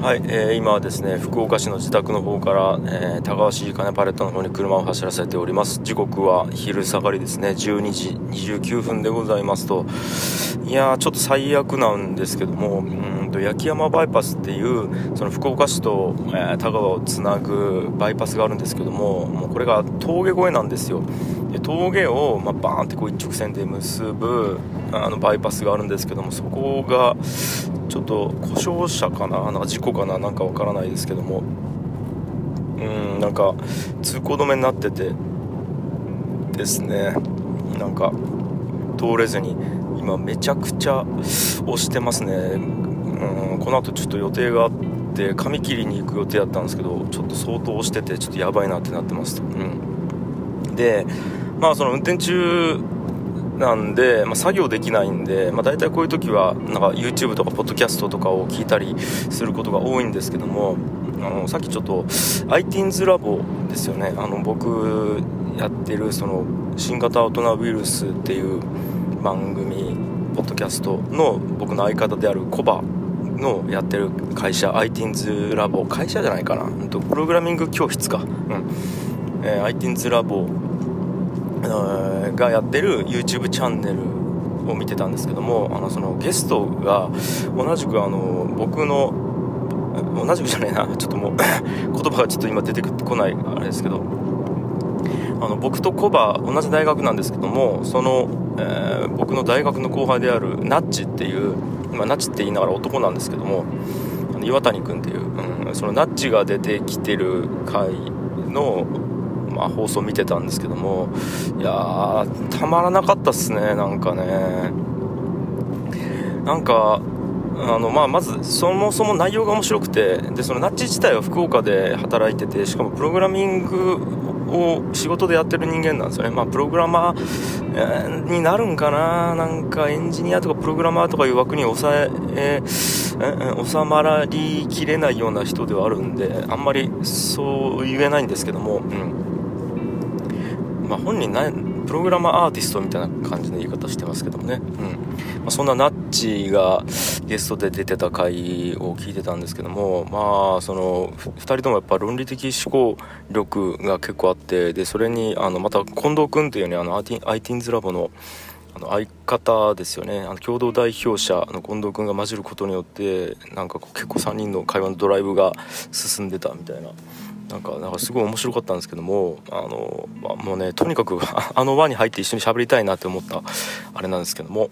はい、えー、今はですね福岡市の自宅の方から、えー、高橋金パレットの方に車を走らせております。時刻は昼下がりですね。12時29分でございますと。いやーちょっと最悪なんですけどもうんと焼山バイパスっていうその福岡市と、えー、田川をつなぐバイパスがあるんですけどももうこれが峠越えなんですよ。で峠を、まあ、バーンってこう一直線で結ぶあのバイパスがあるんですけどもそこがちょっと故障車かななんか事故かななんかわからないですけども。うんなんか通行止めになっててですね。なんか通れずに今めちゃくちゃ押してますね。うんこの後ちょっと予定があって髪切りに行く予定だったんですけどちょっと相当押しててちょっとやばいなってなってますうん。でまあその運転中なんで、まあ、作業できないんで、まあ、大体こういう時はなんか YouTube とかポッドキャストとかを聞いたりすることが多いんですけどもあのさっきちょっと iTeens ラボですよね。あの僕やってるその新型大人ウイルスっていう番組ポッドキャストの僕の相方であるコバのやってる会社 iTeens ラボ会社じゃないかな。プログラミング教室か、うん。えー、iTeens ラボがやってる YouTube チャンネルを見てたんですけどもあのそのゲストが同じくあの僕の同じくじゃないなちょっともう 言葉がちょっと今出てこないあれですけどあの僕とコバ同じ大学なんですけどもその、えー、僕の大学の後輩であるナッチっていう、まあ、ナッチって言いながら男なんですけども岩谷君っていう、うん、そのナッチが出てきてる回のまあ、放送見てたんですけどもいやーたまらなかったっすねなんかね。なんかあのまあ、まずそもそも内容が面白くてでそのナッチ自体は福岡で働いててしかもプログラミングを仕事でやってる人間なんですよね、まあ、プログラマー、になるんかななんかエンジニアとかプログラマーとかいう枠に抑ええ、収まりきれないような人ではあるんであんまりそう言えないんですけども、うん。まあ、本人なプログラマーアーティストみたいな感じの言い方してますけどもね、うん。まあ、そんなナッチがゲストで出てた回を聞いてたんですけどもまあその2人ともやっぱ論理的思考力が結構あってでそれにあのまた近藤君というねあの iTeens ラボのあの相方ですよね。あの共同代表者の近藤君が混じることによってなんか結構3人の会話のドライブが進んでたみたいな。なんかなんかすごい面白かったんですけどもあの、まあ、もうねとにかく あの輪に入って一緒に喋りたいなって思ったあれなんですけども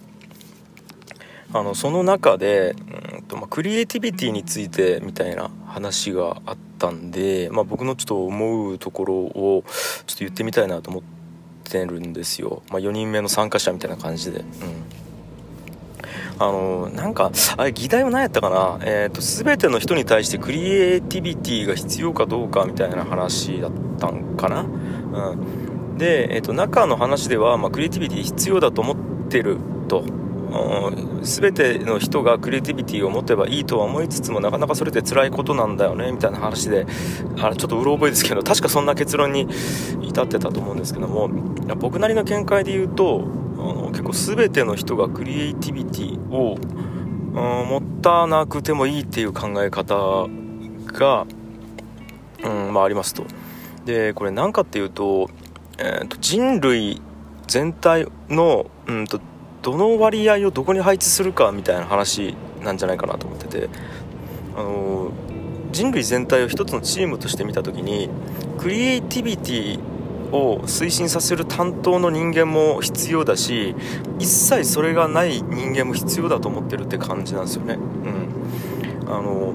あのその中でうんと、まあ、クリエイティビティについてみたいな話があったんで、まあ、僕のちょっと思うところをちょっと言ってみたいなと思ってるんですよ、まあ、4人目の参加者みたいな感じで。うんあのなんかあれ議題は何やったかな、えーと、全ての人に対してクリエイティビティが必要かどうかみたいな話だったんかな、うん、で、えーと、中の話では、まあ、クリエイティビティ必要だと思ってると。全ての人がクリエイティビティを持てばいいとは思いつつもなかなかそれって辛いことなんだよねみたいな話であれちょっとうろ覚えですけど確かそんな結論に至ってたと思うんですけども僕なりの見解で言うとの結構全ての人がクリエイティビティを、う。ん、持たなくてもいいっていう考え方が、うんまあ、ありますと。でこれ何かっていうと,、えーと、人類全体の、うんと、どの割合をどこに配置するかみたいな話なんじゃないかなと思ってて、あの人類全体を一つのチームとして見た時にクリエイティビティを推進させる担当の人間も必要だし一切それがない人間も必要だと思ってるって感じなんですよね。うん、あの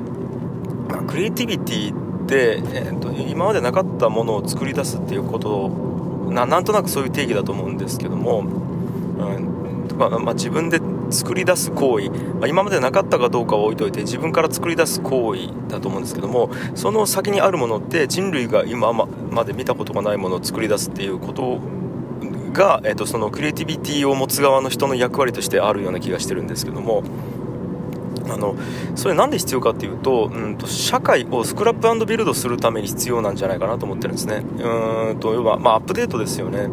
クリエイティビティって、えーと、今までなかったものを作り出すっていうことななんとなくそういう定義だと思うんですけども、うんとかまあ、自分で作り出す行為、まあ、今までなかったかどうかは置いといて自分から作り出す行為だと思うんですけどもその先にあるものって人類が今まで見たことがないものを作り出すっていうことが、えー、とそのクリエイティビティを持つ側の人の役割としてあるような気がしてるんですけども。あのそれなんで必要かっていうと,、うんと社会をスクラップビルドするために必要なんじゃないかなと思ってるんですね。うんと要は、まあ、アップデートですよね。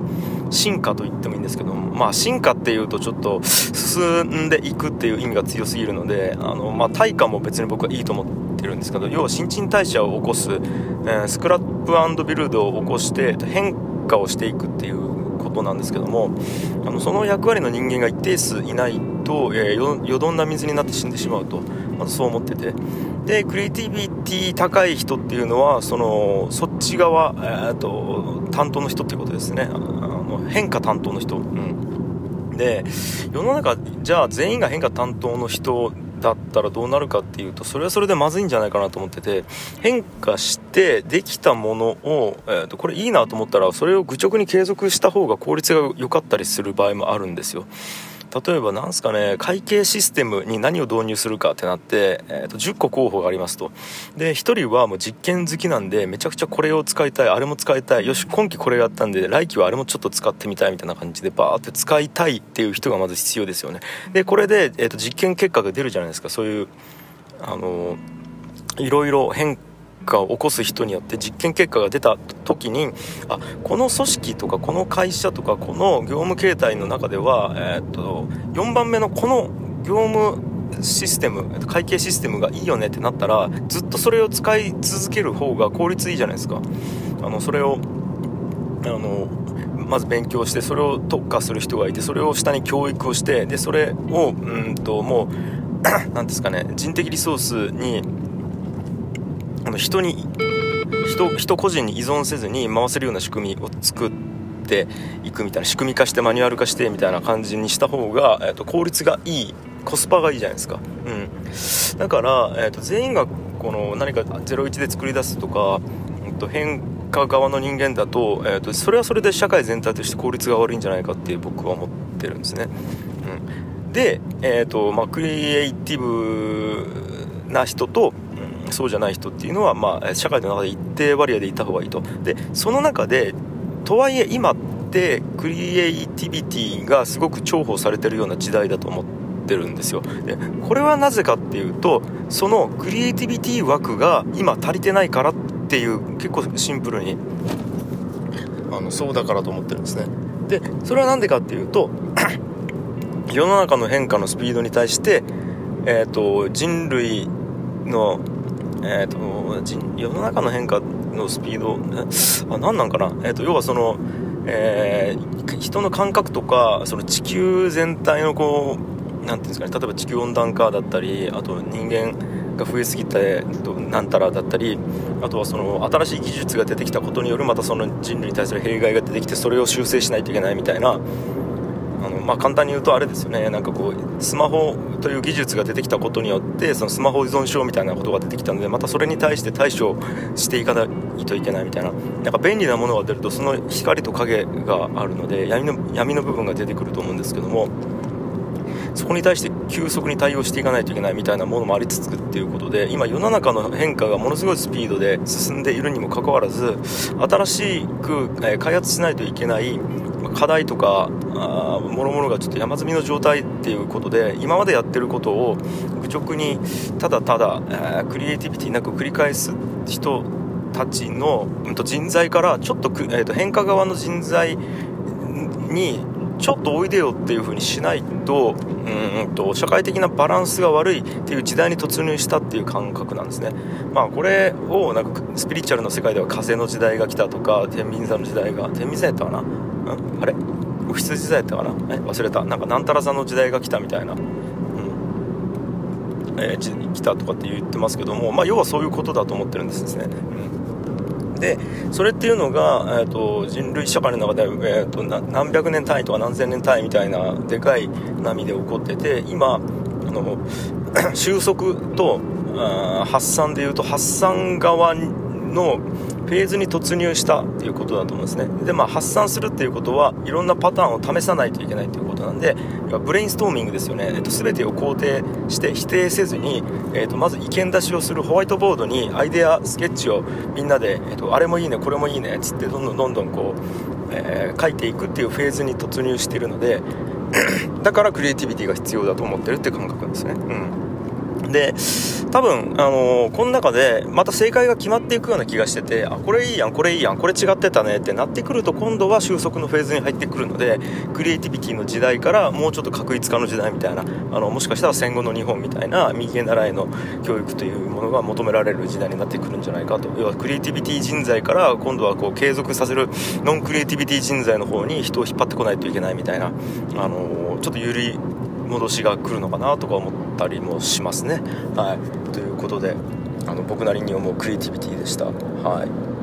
進化と言ってもいいんですけどまあ進化っていうとちょっと進んでいくっていう意味が強すぎるのであの、まあ、対価も別に僕はいいと思ってるんですけど要は新陳代謝を起こす、えー、スクラップビルドを起こして変化をしていくっていうことなんですけどもあのその役割の人間が一定数いないと、えー、よどんな水になって死んでしまうとまずそう思ってて。でクリエイティビティ高い人っていうのはそのそっち側、えーと、と担当の人っていうことですね。あの変化担当の人、うん、で世の中じゃあ全員が変化担当の人だったらどうなるかっていうとそれはそれでまずいんじゃないかなと思ってて変化してできたものを、えー、とこれいいなと思ったらそれを愚直に継続した方が効率が良かったりする場合もあるんですよ。例えばなんすかね会計システムに何を導入するかってなって、えー、と10個候補がありますと。で1人はもう実験好きなんでめちゃくちゃこれを使いたいあれも使いたいよし今期これやったんで来期はあれもちょっと使ってみたいみたいな感じでバーって使いたいっていう人がまず必要ですよね。でこれで、えー、と実験結果が出るじゃないですか。そういうあのいろいろ変果を起こす人によって実験結果が出た時にあこの組織とかこの会社とかこの業務形態の中では、えー、っと4番目のこの業務システム会計システムがいいよねってなったらずっとそれを使い続ける方が効率いいじゃないですか。あのそれをあのまず勉強してそれを特化する人がいてそれを下に教育をしてでそれをうんともう 何ですかね人的リソースにあの人に人人個人に依存せずに回せるような仕組みを作っていくみたいな仕組み化してマニュアル化してみたいな感じにした方が、えーと、効率がいいコスパがいいじゃないですか、うん、だから、えーと、全員がこの何か01で作り出すとか、えーと、変化側の人間だと,、えー、とそれはそれで社会全体として効率が悪いんじゃないかって僕は思ってるんですね、うん、で、えーとまあ、クリエイティブな人とそうじゃない人っていうのは、まあ、社会の中で一定割合でいた方がいいと。でその中でとはいえ今ってクリエイティビティがすごく重宝されてるような時代だと思ってるんですよ。でこれはなぜかっていうとそのクリエイティビティ枠が今足りてないからっていう結構シンプルにあのそうだからと思ってるんですね。でそれは何でかっていうと 世の中の変化のスピードに対して、えーと人類のえーと、世の中の変化のスピードあ何なんかな、えーと、要はその、えー、人の感覚とかその地球全体のこう何ていうんですかね？例えば地球温暖化だったりあと人間が増えすぎてなんたらだったりあとはその新しい技術が出てきたことによるまたその人類に対する弊害が出てきてそれを修正しないといけないみたいなあの、まあ、簡単に言うとあれですよね。なんかこうスマホという技術が出てきたことによってそのスマホ依存症みたいなことが出てきたのでまたそれに対して対処していかないといけないみたいな。なんか便利なものが出るとその光と影があるので闇の闇の部分が出てくると思うんですけどもそこに対して急速に対応していかないといけないみたいなものもありつつっていうことで今世の中の変化がものすごいスピードで進んでいるにもかかわらず新しく開発しないといけない課題とかもろもろがちょっと山積みの状態っていうことで今までやってることを愚直にただただ、えー、クリエイティビティなく繰り返す人たちの、うん、と人材からちょっと,、えー、と変化側の人材にちょっとおいでよっていう風にしないとうんと社会的なバランスが悪いっていう時代に突入したっていう感覚なんですね。まあこれをなんかスピリチュアルの世界では風の時代が来たとか天秤座の時代が天秤座やったかな、うん、あれ？オフィス時代やったかな？え？忘れた。なんかなんたら座の時代が来たみたいな。うん。えー、来たとかって言ってますけども、まあ、要はそういうことだと思ってるんですね、うん。でそれっていうのが、えーと、人類社会の中で、えーと、何百年単位とか何千年単位みたいなでかい波で起こってて今あの収束と発散でいうと発散側のフェーズに突入したっていうことだと思うんですね。でまあ発散するっていうことはいろんなパターンを試さないといけないということなんでブレインストーミングですよね、えっと、全てを肯定して否定せずに、えっと、まず意見出しをするホワイトボードにアイデアスケッチをみんなで、えっと、あれもいいねこれもいいねっつってどんどんどんどんこう、えー、書いていくっていうフェーズに突入してるのでだからクリエイティビティが必要だと思ってるって感覚なんですね。うん。で多分、あのこの中でまた正解が決まっていくような気がしててあこれいいやんこれいいやんこれ違ってたねってなってくると今度は収束のフェーズに入ってくるのでクリエイティビティの時代からもうちょっと確一化の時代みたいなあのもしかしたら戦後の日本みたいな右へ習いの教育というものが求められる時代になってくるんじゃないかと。要はクリエイティビティ人材から今度はこう継続させるノンクリエイティビティ人材の方に人を引っ張ってこないといけないみたいな、あのちょっと揺り戻しが来るのかなとか思ってったりもしますね。はい、ということであの僕なりに思うクリエイティビティでした。はい